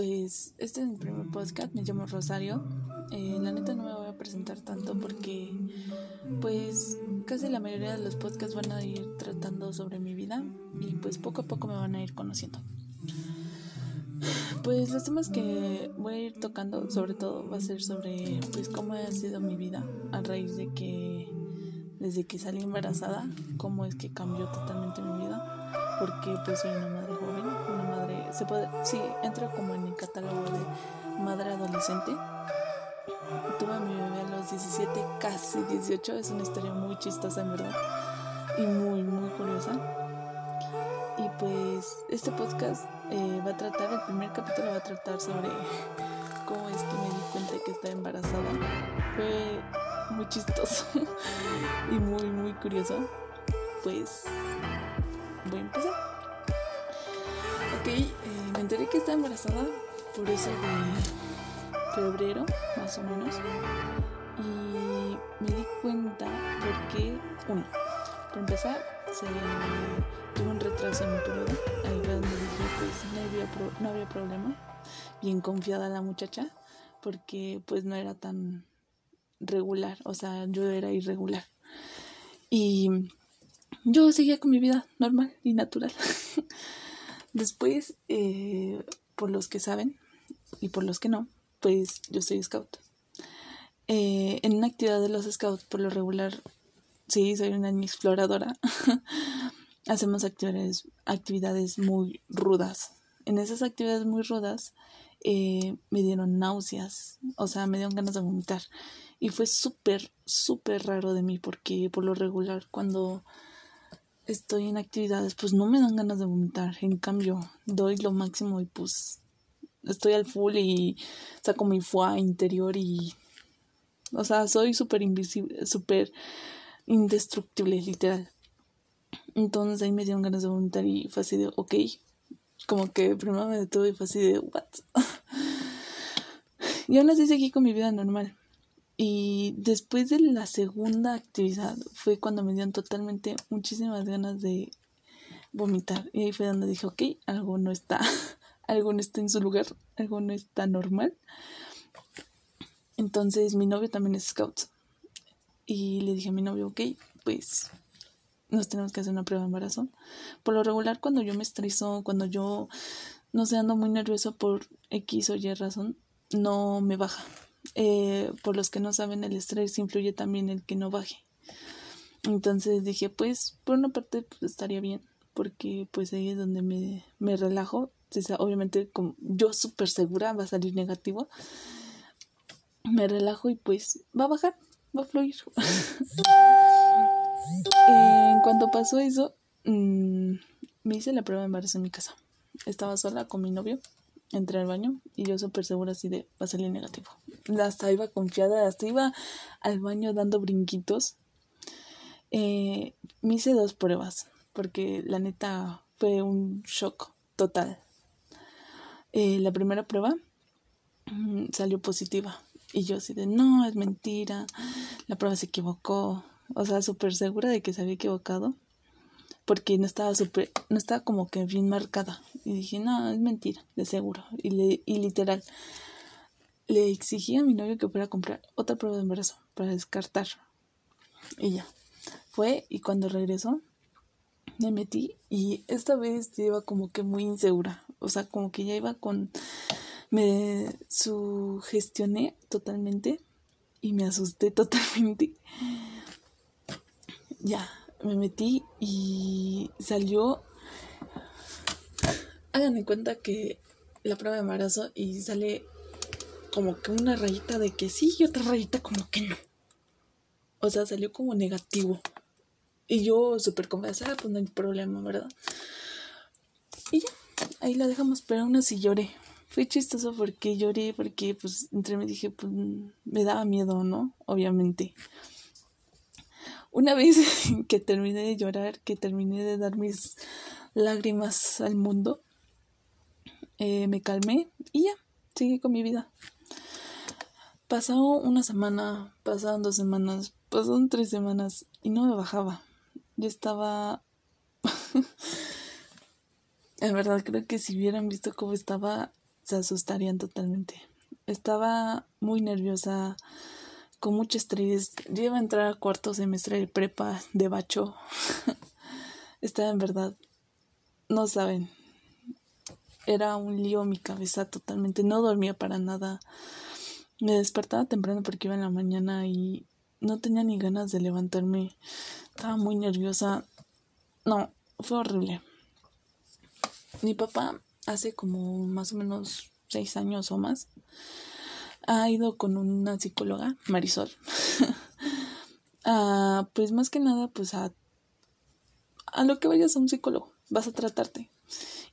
pues este es mi primer podcast, me llamo Rosario. Eh, la neta no me voy a presentar tanto porque pues casi la mayoría de los podcasts van a ir tratando sobre mi vida y pues poco a poco me van a ir conociendo. Pues los temas que voy a ir tocando sobre todo va a ser sobre pues cómo ha sido mi vida a raíz de que desde que salí embarazada, cómo es que cambió totalmente mi vida, porque pues soy una madre se puede, sí, entro como en el catálogo de madre adolescente. Tuve a mi bebé a los 17, casi 18, es una historia muy chistosa en verdad y muy, muy curiosa. Y pues este podcast eh, va a tratar, el primer capítulo va a tratar sobre cómo es que me di cuenta que estaba embarazada. Fue muy chistoso y muy, muy curioso, pues voy a empezar. Ok, me enteré que estaba embarazada por eso de febrero, más o menos. Y me di cuenta porque, uno, para empezar, se tuvo un retraso en mi periodo. Ahí fue donde dije, pues no había, no había problema. Bien confiada la muchacha, porque pues no era tan regular, o sea, yo era irregular. Y yo seguía con mi vida normal y natural. Después, eh, por los que saben y por los que no, pues yo soy scout. Eh, en una actividad de los scouts, por lo regular, sí, soy una exploradora. Hacemos actividades, actividades muy rudas. En esas actividades muy rudas eh, me dieron náuseas, o sea, me dieron ganas de vomitar. Y fue súper, súper raro de mí porque por lo regular cuando estoy en actividades pues no me dan ganas de vomitar. En cambio, doy lo máximo y pues estoy al full y saco mi foie interior y... O sea, soy súper invisible, súper indestructible, literal. Entonces ahí me dieron ganas de vomitar y fue así de, ok. Como que primero me detuve y fue así de, what? y aún así seguí con mi vida normal. Y después de la segunda actividad fue cuando me dieron totalmente muchísimas ganas de vomitar. Y ahí fue donde dije, ok, algo no está, algo no está en su lugar, algo no está normal. Entonces mi novio también es scout. Y le dije a mi novio, ok, pues nos tenemos que hacer una prueba de embarazo. Por lo regular, cuando yo me estreso, cuando yo no sé, ando muy nervioso por X o Y razón, no me baja eh, por los que no saben, el estrés influye también el que no baje. Entonces dije, pues por una parte pues, estaría bien, porque pues ahí es donde me, me relajo. obviamente como yo súper segura va a salir negativo. Me relajo y pues va a bajar, va a fluir. en cuanto pasó eso, mm, me hice la prueba de embarazo en mi casa. Estaba sola con mi novio entré al baño y yo súper segura así de va a salir negativo. Hasta iba confiada, hasta iba al baño dando brinquitos. Eh, me hice dos pruebas porque la neta fue un shock total. Eh, la primera prueba mm, salió positiva y yo así de no, es mentira, la prueba se equivocó. O sea, súper segura de que se había equivocado porque no estaba super, no estaba como que bien marcada. Y dije, no, es mentira, de seguro. Y, le, y literal, le exigí a mi novio que fuera a comprar otra prueba de embarazo para descartar. Y ya, fue y cuando regresó, me metí y esta vez iba como que muy insegura. O sea, como que ya iba con... Me sugestioné totalmente y me asusté totalmente. Ya, me metí y salió. Hagan en cuenta que la prueba de embarazo y sale como que una rayita de que sí y otra rayita como que no. O sea, salió como negativo. Y yo súper convencida, pues no hay problema, ¿verdad? Y ya, ahí la dejamos, pero aún así lloré. Fue chistoso porque lloré, porque pues entre me dije, pues me daba miedo, ¿no? Obviamente. Una vez que terminé de llorar, que terminé de dar mis lágrimas al mundo, eh, me calmé y ya, seguí con mi vida. Pasó una semana, pasaron dos semanas, pasaron tres semanas y no me bajaba. Yo estaba... en verdad creo que si hubieran visto cómo estaba, se asustarían totalmente. Estaba muy nerviosa, con mucho estrés. Yo iba a entrar a cuarto semestre de prepa de bacho. Estaba en verdad, no saben. Era un lío mi cabeza totalmente. No dormía para nada. Me despertaba temprano porque iba en la mañana y no tenía ni ganas de levantarme. Estaba muy nerviosa. No, fue horrible. Mi papá hace como más o menos seis años o más ha ido con una psicóloga, Marisol. Ah, pues más que nada, pues a, a lo que vayas a un psicólogo, vas a tratarte.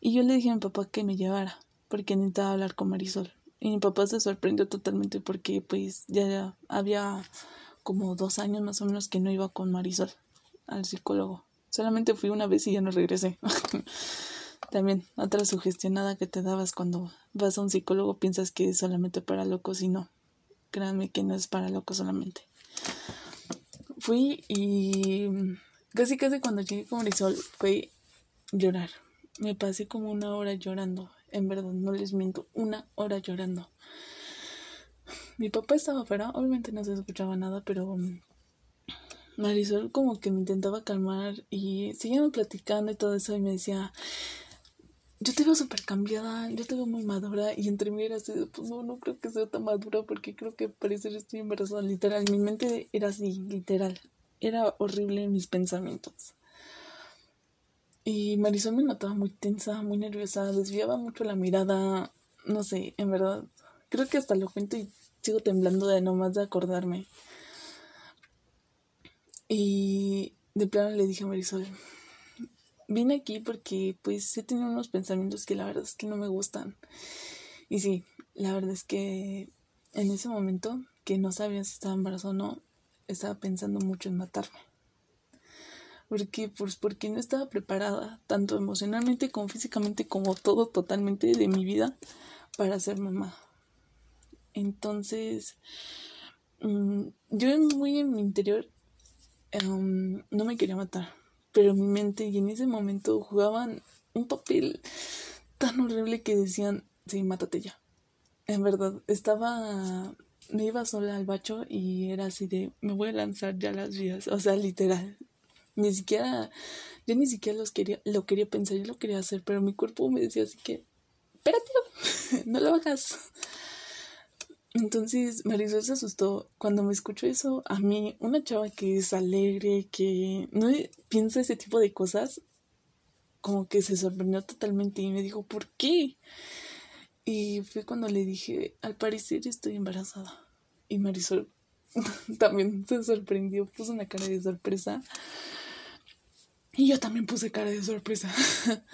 Y yo le dije a mi papá que me llevara, porque necesitaba hablar con Marisol. Y mi papá se sorprendió totalmente porque pues ya había como dos años más o menos que no iba con Marisol al psicólogo. Solamente fui una vez y ya no regresé. También otra sugestionada que te dabas cuando vas a un psicólogo piensas que es solamente para locos y no. Créanme que no es para locos solamente. Fui y casi casi cuando llegué con Marisol fue llorar. Me pasé como una hora llorando. En verdad, no les miento, una hora llorando. Mi papá estaba afuera, obviamente no se escuchaba nada, pero Marisol como que me intentaba calmar y seguíamos platicando y todo eso y me decía, yo te veo súper cambiada, yo te veo muy madura y entre mí era así, pues no, no creo que sea tan madura porque creo que parece que estoy embarazada, literal, mi mente era así, literal, era horrible mis pensamientos. Y Marisol me notaba muy tensa, muy nerviosa, desviaba mucho la mirada, no sé, en verdad, creo que hasta lo cuento y sigo temblando de nomás de acordarme. Y de plano le dije a Marisol, vine aquí porque pues he tenido unos pensamientos que la verdad es que no me gustan. Y sí, la verdad es que en ese momento que no sabía si estaba embarazada o no, estaba pensando mucho en matarme. Porque, pues, porque no estaba preparada, tanto emocionalmente como físicamente, como todo totalmente de mi vida, para ser mamá. Entonces, mm, yo muy en mi interior Em, no me quería matar, pero mi mente y en ese momento jugaban un papel tan horrible que decían, sí, mátate ya. En verdad, estaba, me iba sola al bacho y era así de, me voy a lanzar ya las vías, o sea, literal. Ni siquiera, yo ni siquiera los quería, lo quería pensar, yo lo quería hacer, pero mi cuerpo me decía así que, espérate, no lo hagas. Entonces Marisol se asustó cuando me escuchó eso. A mí, una chava que es alegre, que no piensa ese tipo de cosas, como que se sorprendió totalmente y me dijo, ¿por qué? Y fue cuando le dije, al parecer estoy embarazada. Y Marisol también se sorprendió, puso una cara de sorpresa. Y yo también puse cara de sorpresa.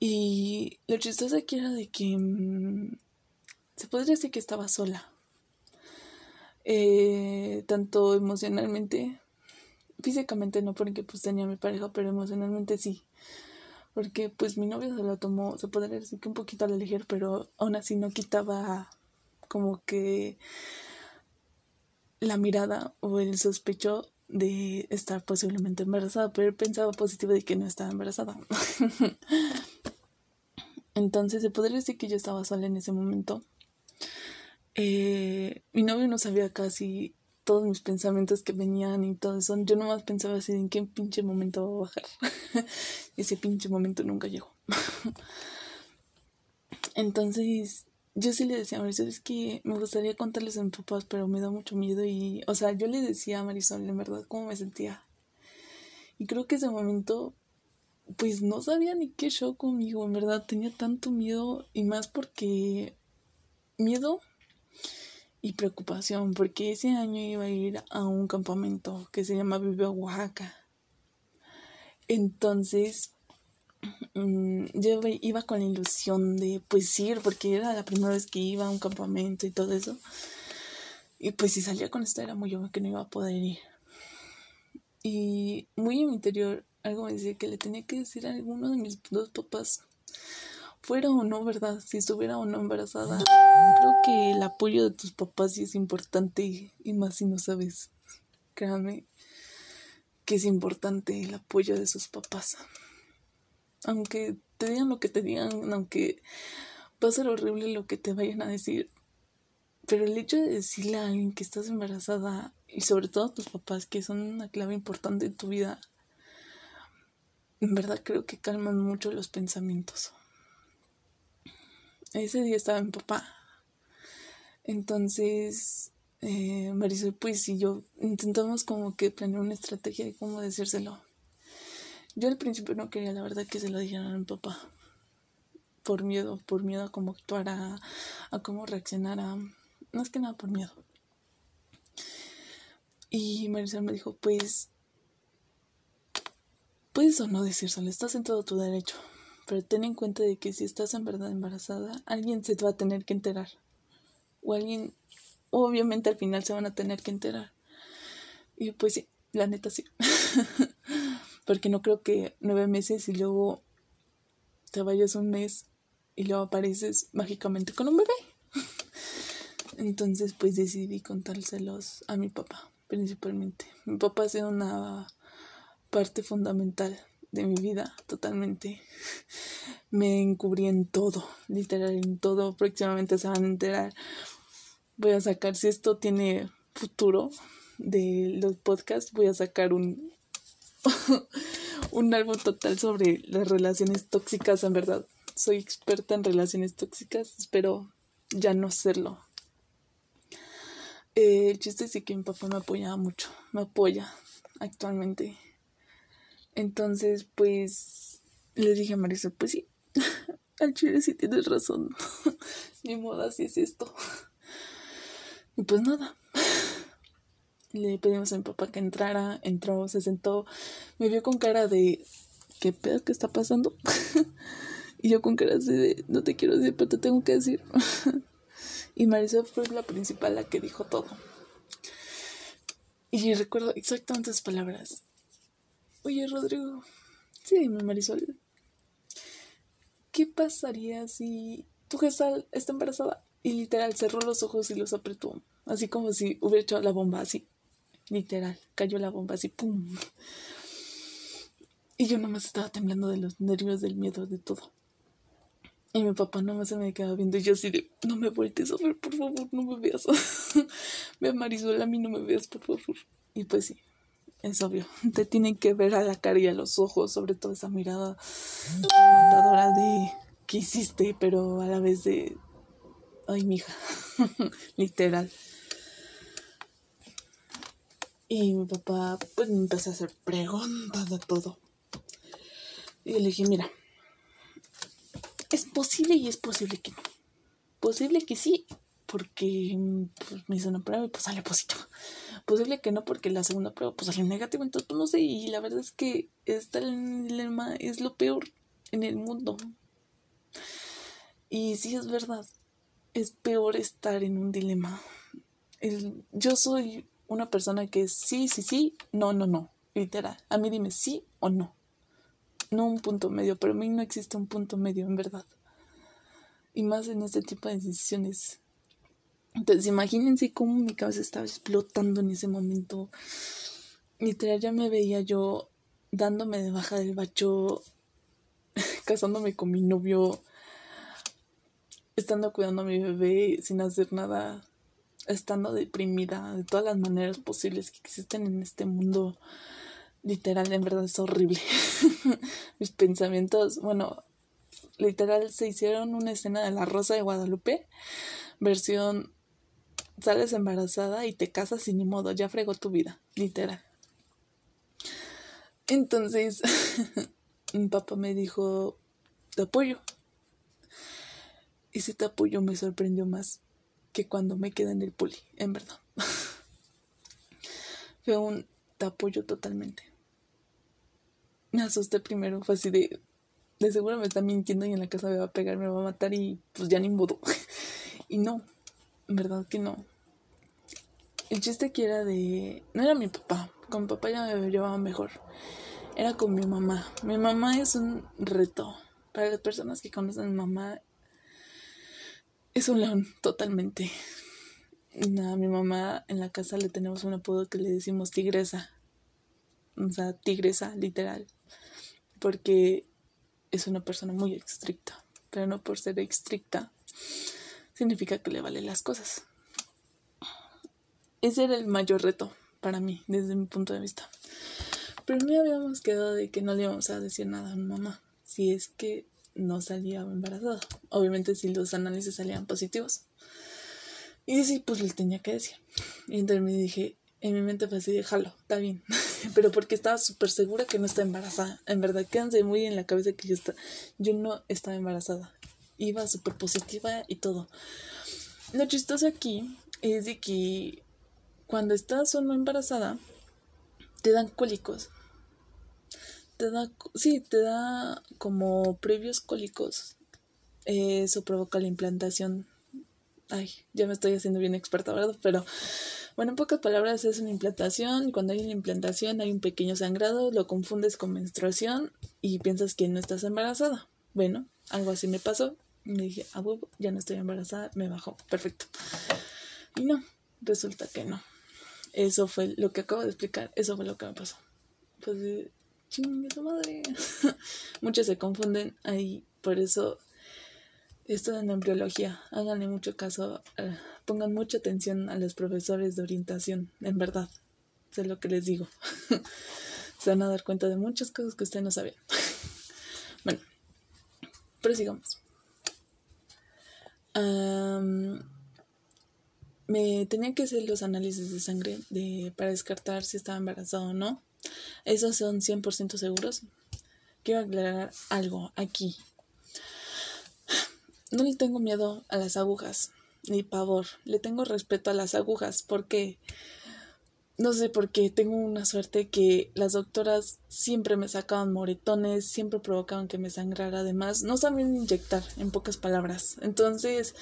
y lo chistoso aquí era de que mm, se podría decir que estaba sola. Eh, tanto emocionalmente, físicamente no porque pues tenía mi pareja, pero emocionalmente sí. Porque pues mi novio se lo tomó, se podría decir que un poquito a la ligera, pero aún así no quitaba como que la mirada o el sospecho de estar posiblemente embarazada, pero él pensaba positivo de que no estaba embarazada. Entonces se podría decir que yo estaba sola en ese momento eh, mi novio no sabía casi todos mis pensamientos que venían y todo eso. Yo nomás pensaba así en qué pinche momento va a bajar. ese pinche momento nunca llegó. Entonces, yo sí le decía a Marisol, es que me gustaría contarles a mis papás, pero me da mucho miedo y, o sea, yo le decía a Marisol, en verdad, cómo me sentía. Y creo que ese momento, pues no sabía ni qué show conmigo, en verdad, tenía tanto miedo y más porque miedo y preocupación porque ese año iba a ir a un campamento que se llama Vive Oaxaca. Entonces, mm, yo iba con la ilusión de pues ir porque era la primera vez que iba a un campamento y todo eso. Y pues si salía con esto era muy obvio que no iba a poder ir. Y muy en mi interior algo me decía que le tenía que decir a alguno de mis dos papás fuera o no, ¿verdad? Si estuviera o no embarazada. Creo que el apoyo de tus papás sí es importante y más si no sabes. Créame que es importante el apoyo de sus papás. Aunque te digan lo que te digan, aunque va a ser horrible lo que te vayan a decir. Pero el hecho de decirle a alguien que estás embarazada y sobre todo a tus papás, que son una clave importante en tu vida, en verdad creo que calman mucho los pensamientos. Ese día estaba mi papá. Entonces, eh, Marisol, pues y yo intentamos como que planear una estrategia de cómo decírselo. Yo al principio no quería, la verdad, que se lo dijeran a mi papá. Por miedo, por miedo a cómo actuara, a cómo reaccionara. Más que nada por miedo. Y Marisol me dijo, pues, puedes o no decírselo, estás en todo tu derecho. Pero ten en cuenta de que si estás en verdad embarazada, alguien se va a tener que enterar. O alguien, obviamente al final se van a tener que enterar. Y pues sí, la neta sí. Porque no creo que nueve meses y luego te vayas un mes y luego apareces mágicamente con un bebé. Entonces pues decidí contárselos a mi papá, principalmente. Mi papá ha sido una parte fundamental de mi vida totalmente. Me encubrí en todo, literal en todo. Próximamente se van a enterar. Voy a sacar, si esto tiene futuro de los podcasts, voy a sacar un, un álbum total sobre las relaciones tóxicas, en verdad. Soy experta en relaciones tóxicas, espero ya no serlo. Eh, el chiste es que mi papá me apoyaba mucho, me apoya actualmente. Entonces, pues, le dije a Marisa, pues sí, al chile sí tienes razón. Ni moda, así es esto. Y pues nada. Le pedimos a mi papá que entrara, entró, se sentó, me vio con cara de ¿qué pedo que está pasando? y yo con cara de no te quiero decir, pero te tengo que decir. y Marisol fue la principal la que dijo todo. Y recuerdo exactamente sus palabras. Oye, Rodrigo. Sí, dime, Marisol. ¿Qué pasaría si tu gestal está embarazada? Y literal cerró los ojos y los apretó. Así como si hubiera echado la bomba así. Literal. Cayó la bomba así. ¡Pum! Y yo nomás estaba temblando de los nervios, del miedo, de todo. Y mi papá nomás se me quedaba viendo y yo así de, no me voltees a ver, por favor, no me veas. Ve Marisol, a mí no me veas, por favor. Y pues sí, es obvio, te tienen que ver a la cara y a los ojos, sobre todo esa mirada matadora de qué hiciste, pero a la vez de ay mija, literal. Y mi papá pues me empezó a hacer preguntas de todo. Y le dije, mira, es posible y es posible que no. Posible que sí, porque pues, me hizo una prueba y pues sale positivo. Posible que no, porque la segunda prueba pues salió negativo, entonces pues no sé, y la verdad es que este dilema es lo peor en el mundo. Y sí es verdad, es peor estar en un dilema. yo soy una persona que sí, sí, sí, no, no, no, literal. A mí dime sí o no. No un punto medio, pero a mí no existe un punto medio, en verdad. Y más en este tipo de decisiones entonces imagínense cómo mi cabeza estaba explotando en ese momento. Literal ya me veía yo dándome de baja del bacho, casándome con mi novio, estando cuidando a mi bebé sin hacer nada, estando deprimida de todas las maneras posibles que existen en este mundo. Literal, en verdad es horrible. Mis pensamientos, bueno, literal se hicieron una escena de la Rosa de Guadalupe, versión sales embarazada y te casas y ni modo, ya fregó tu vida, literal. Entonces, mi papá me dijo, te apoyo. Y ese te apoyo me sorprendió más que cuando me quedé en el poli, en verdad. Fue un te apoyo totalmente. Me asusté primero, fue así de, de seguro me está mintiendo y en la casa me va a pegar, me va a matar y pues ya ni modo. y no, verdad que no. El chiste que era de... No era mi papá, con mi papá ya me llevaba mejor. Era con mi mamá. Mi mamá es un reto. Para las personas que conocen a mi mamá, es un león, totalmente. A mi mamá en la casa le tenemos un apodo que le decimos tigresa. O sea, tigresa, literal. Porque es una persona muy estricta pero no por ser estricta significa que le vale las cosas. Ese era el mayor reto para mí, desde mi punto de vista. Pero me habíamos quedado de que no le íbamos a decir nada a mi mamá si es que no salía embarazada. Obviamente si los análisis salían positivos. Y sí, pues le tenía que decir. Y entonces me dije, en mi mente fue así, déjalo, está bien. Pero porque estaba súper segura que no está embarazada. En verdad, quédense muy en la cabeza que yo, está, yo no estaba embarazada. Iba súper positiva y todo. Lo chistoso aquí es de que cuando estás o no embarazada, te dan cólicos. Te da, sí, te da como previos cólicos. Eso provoca la implantación. Ay, ya me estoy haciendo bien experta, ¿verdad? Pero bueno, en pocas palabras es una implantación. Cuando hay una implantación hay un pequeño sangrado, lo confundes con menstruación y piensas que no estás embarazada. Bueno, algo así me pasó. Me dije, a huevo, ya no estoy embarazada, me bajó. Perfecto. Y no, resulta que no. Eso fue lo que acabo de explicar, eso fue lo que me pasó. Pues, chingue su madre. Muchos se confunden ahí, por eso la embriología, háganle mucho caso, eh, pongan mucha atención a los profesores de orientación, en verdad, sé lo que les digo. se van a dar cuenta de muchas cosas que ustedes no sabían. bueno, pero me tenían que hacer los análisis de sangre de, para descartar si estaba embarazada o no. Esos son 100% seguros. Quiero aclarar algo aquí. No le tengo miedo a las agujas, ni pavor. Le tengo respeto a las agujas porque no sé por qué tengo una suerte que las doctoras siempre me sacaban moretones, siempre provocaban que me sangrara. Además, no sabían inyectar, en pocas palabras. Entonces,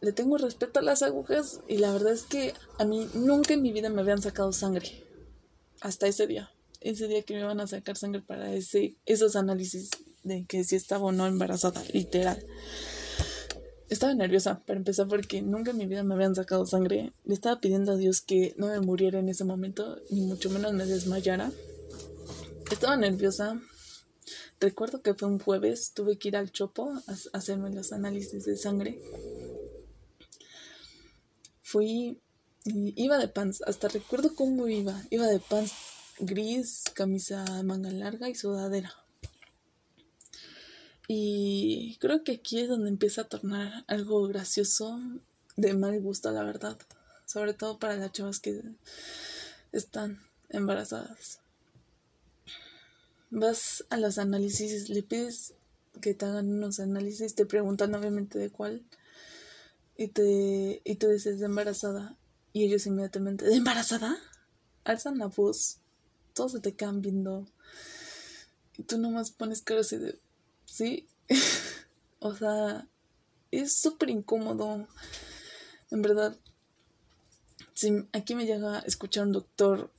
le tengo respeto a las agujas y la verdad es que a mí nunca en mi vida me habían sacado sangre. Hasta ese día. Ese día que me iban a sacar sangre para ese, esos análisis de que si estaba o no embarazada, literal. Estaba nerviosa para empezar porque nunca en mi vida me habían sacado sangre. Le estaba pidiendo a Dios que no me muriera en ese momento, ni mucho menos me desmayara. Estaba nerviosa. Recuerdo que fue un jueves, tuve que ir al Chopo a hacerme los análisis de sangre fui iba de pants, hasta recuerdo cómo iba, iba de pants gris, camisa manga larga y sudadera. Y creo que aquí es donde empieza a tornar algo gracioso de mal gusto, la verdad. Sobre todo para las chavas que están embarazadas. Vas a los análisis, le pides que te hagan unos análisis, te preguntan obviamente de cuál y te y tú dices de embarazada y ellos inmediatamente de embarazada alzan la voz todos se te quedan viendo y tú nomás pones cara así de sí. O sea es súper incómodo. En verdad si aquí me llega a escuchar un doctor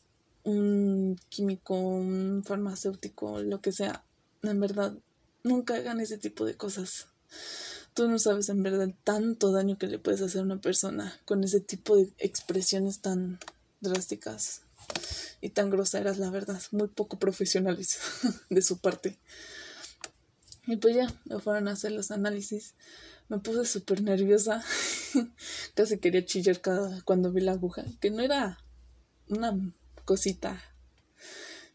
un químico un farmacéutico lo que sea en verdad nunca hagan ese tipo de cosas. Tú no sabes en verdad tanto daño que le puedes hacer a una persona con ese tipo de expresiones tan drásticas y tan groseras, la verdad, muy poco profesionales de su parte. Y pues ya, me fueron a hacer los análisis. Me puse súper nerviosa. Casi quería chillar cada, cuando vi la aguja, que no era una cosita,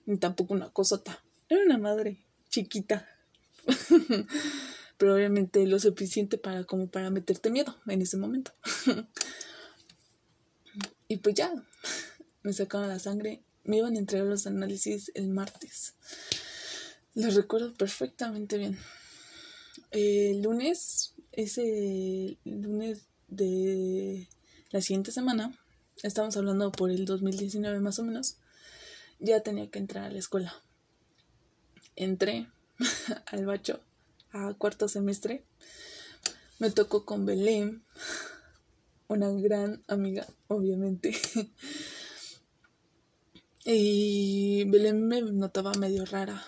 ni tampoco una cosota. Era una madre chiquita. pero lo suficiente para como para meterte miedo en ese momento. y pues ya, me sacaron la sangre, me iban a entregar los análisis el martes. Lo recuerdo perfectamente bien. El lunes, ese lunes de la siguiente semana, estamos hablando por el 2019 más o menos, ya tenía que entrar a la escuela. Entré al bacho a cuarto semestre, me tocó con Belén, una gran amiga, obviamente. y Belén me notaba medio rara,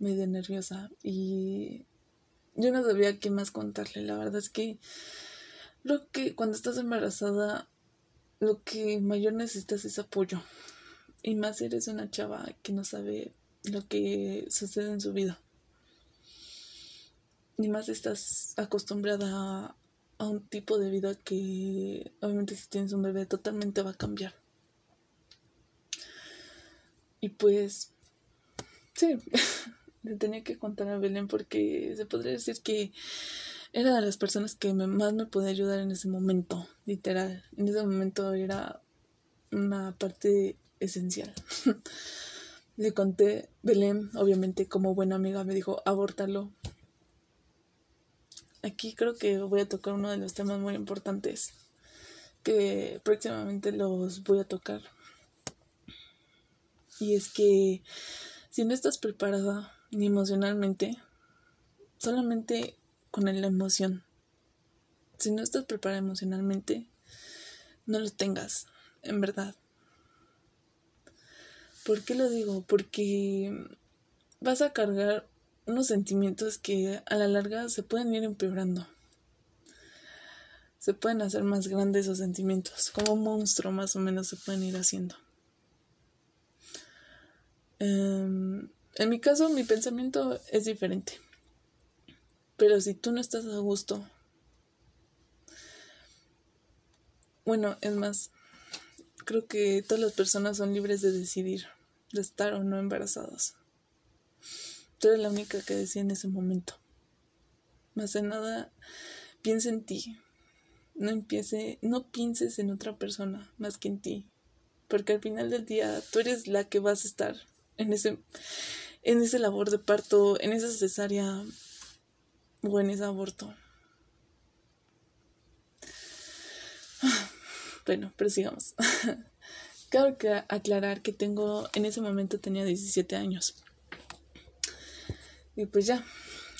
medio nerviosa y yo no sabía qué más contarle. La verdad es que lo que cuando estás embarazada, lo que mayor necesitas es apoyo. Y más eres una chava que no sabe lo que sucede en su vida. ni más estás acostumbrada a, un tipo de vida que obviamente si tienes un bebé totalmente va a cambiar. Y pues, sí, le tenía que contar a Belén porque se podría decir que era de las personas que más me podía ayudar en ese momento, literal. En ese momento era una parte esencial. Le conté, Belén, obviamente como buena amiga, me dijo, abórtalo. Aquí creo que voy a tocar uno de los temas muy importantes que próximamente los voy a tocar. Y es que si no estás preparada ni emocionalmente, solamente con la emoción. Si no estás preparada emocionalmente, no lo tengas, en verdad. ¿Por qué lo digo? Porque vas a cargar unos sentimientos que a la larga se pueden ir empeorando. Se pueden hacer más grandes esos sentimientos, como un monstruo más o menos se pueden ir haciendo. Em, en mi caso, mi pensamiento es diferente. Pero si tú no estás a gusto, bueno, es más, creo que todas las personas son libres de decidir de estar o no embarazadas. Tú eres la única que decía en ese momento. Más de nada, piensa en ti. No empiece, no pienses en otra persona más que en ti. Porque al final del día tú eres la que vas a estar en ese, en ese labor de parto, en esa cesárea o en ese aborto. Bueno, pero sigamos. Cabe aclarar que tengo, en ese momento tenía 17 años. Y pues ya,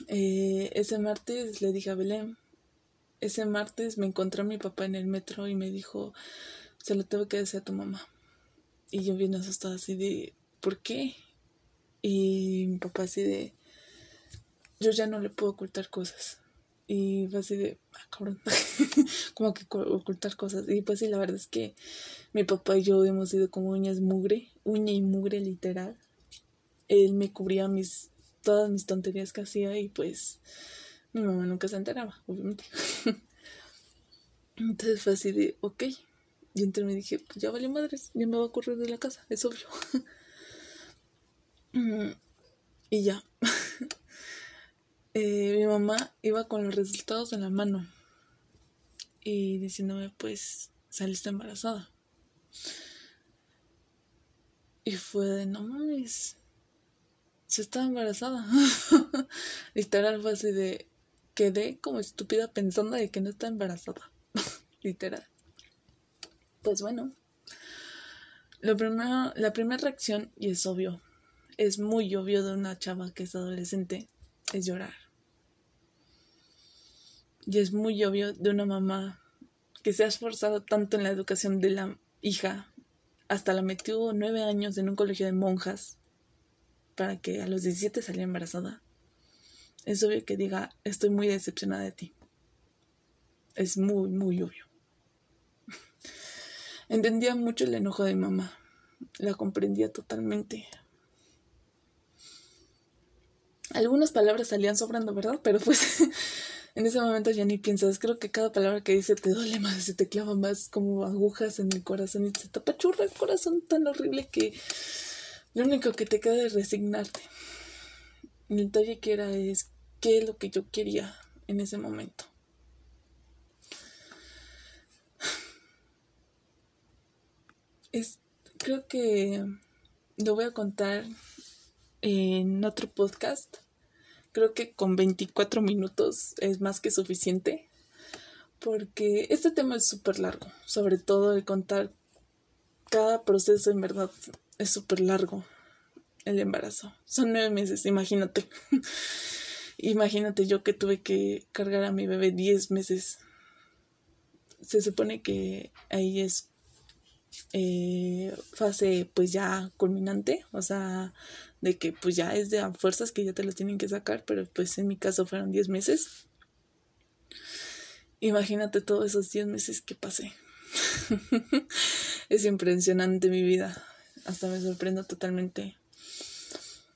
eh, ese martes le dije a Belén, ese martes me encontré a mi papá en el metro y me dijo, se lo tengo que decir a tu mamá. Y yo bien asustada así de, ¿por qué? Y mi papá así de, yo ya no le puedo ocultar cosas. Y fue así de, ah, cabrón, como que ocultar cosas. Y pues sí, la verdad es que mi papá y yo hemos sido como uñas mugre, uña y mugre literal. Él me cubría mis, todas mis tonterías que hacía y pues mi mamá nunca se enteraba, obviamente. Entonces fue así de, ok. Y entonces me dije, pues ya vale madres, ya me voy a correr de la casa, es obvio. y ya. Eh, mi mamá iba con los resultados en la mano y diciéndome, pues, saliste embarazada. Y fue de, no mames, se estaba embarazada. Literal fue así de, quedé como estúpida pensando de que no está embarazada. Literal. Pues bueno, lo primero, la primera reacción, y es obvio, es muy obvio de una chava que es adolescente, es llorar. Y es muy obvio de una mamá que se ha esforzado tanto en la educación de la hija, hasta la metió nueve años en un colegio de monjas para que a los 17 saliera embarazada. Es obvio que diga, estoy muy decepcionada de ti. Es muy, muy obvio. Entendía mucho el enojo de mamá. La comprendía totalmente. Algunas palabras salían sobrando, ¿verdad? Pero pues en ese momento ya ni piensas. Creo que cada palabra que dice te duele más, se te clava más como agujas en el corazón y se te apachurra el corazón tan horrible que lo único que te queda es resignarte. El detalle que era es qué es lo que yo quería en ese momento. Es, creo que lo voy a contar en otro podcast Creo que con 24 minutos es más que suficiente porque este tema es súper largo, sobre todo el contar cada proceso en verdad es súper largo el embarazo. Son nueve meses, imagínate. imagínate yo que tuve que cargar a mi bebé diez meses. Se supone que ahí es eh, fase pues ya culminante, o sea, de que pues ya es de a fuerzas que ya te lo tienen que sacar, pero pues en mi caso fueron 10 meses. Imagínate todos esos 10 meses que pasé. es impresionante mi vida. Hasta me sorprendo totalmente.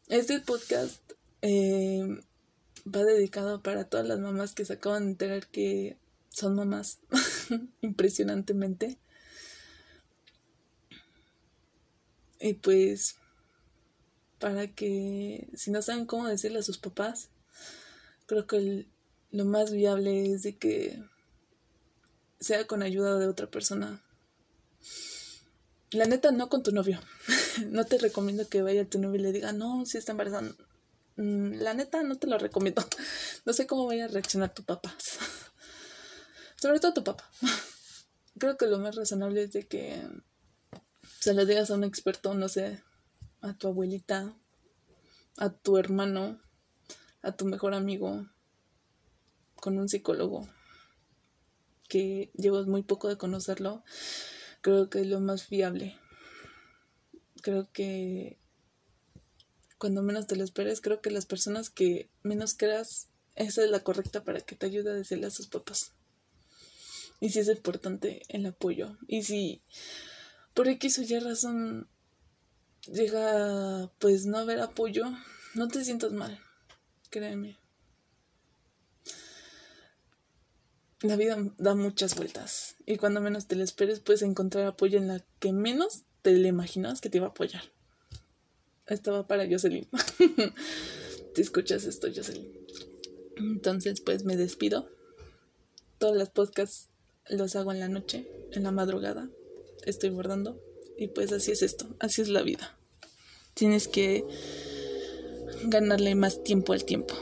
Este podcast eh, va dedicado para todas las mamás que se acaban de enterar que son mamás impresionantemente. Y pues para que si no saben cómo decirle a sus papás, creo que lo más viable es de que sea con ayuda de otra persona. La neta, no con tu novio. no te recomiendo que vaya a tu novio y le diga, no, si está embarazada. Mm, la neta, no te lo recomiendo. no sé cómo vaya a reaccionar tu papá. Sobre todo tu papá. Creo que lo más razonable es de que se lo digas a un experto, no sé, a tu abuelita, a tu hermano, a tu mejor amigo, con un psicólogo que llevas muy poco de conocerlo, creo que es lo más fiable. Creo que cuando menos te lo esperes, creo que las personas que menos creas, esa es la correcta para que te ayude a decirle a sus papás. Y si es importante el apoyo. Y si por X o Y razón llega pues no haber apoyo, no te sientas mal, créeme. La vida da muchas vueltas y cuando menos te lo esperes puedes encontrar apoyo en la que menos te le imaginas que te iba a apoyar. Estaba para Jocelyn. te escuchas esto, Jocelyn. Entonces, pues me despido. Todas las podcasts los hago en la noche, en la madrugada. Estoy bordando. Y pues así es esto, así es la vida. Tienes que ganarle más tiempo al tiempo.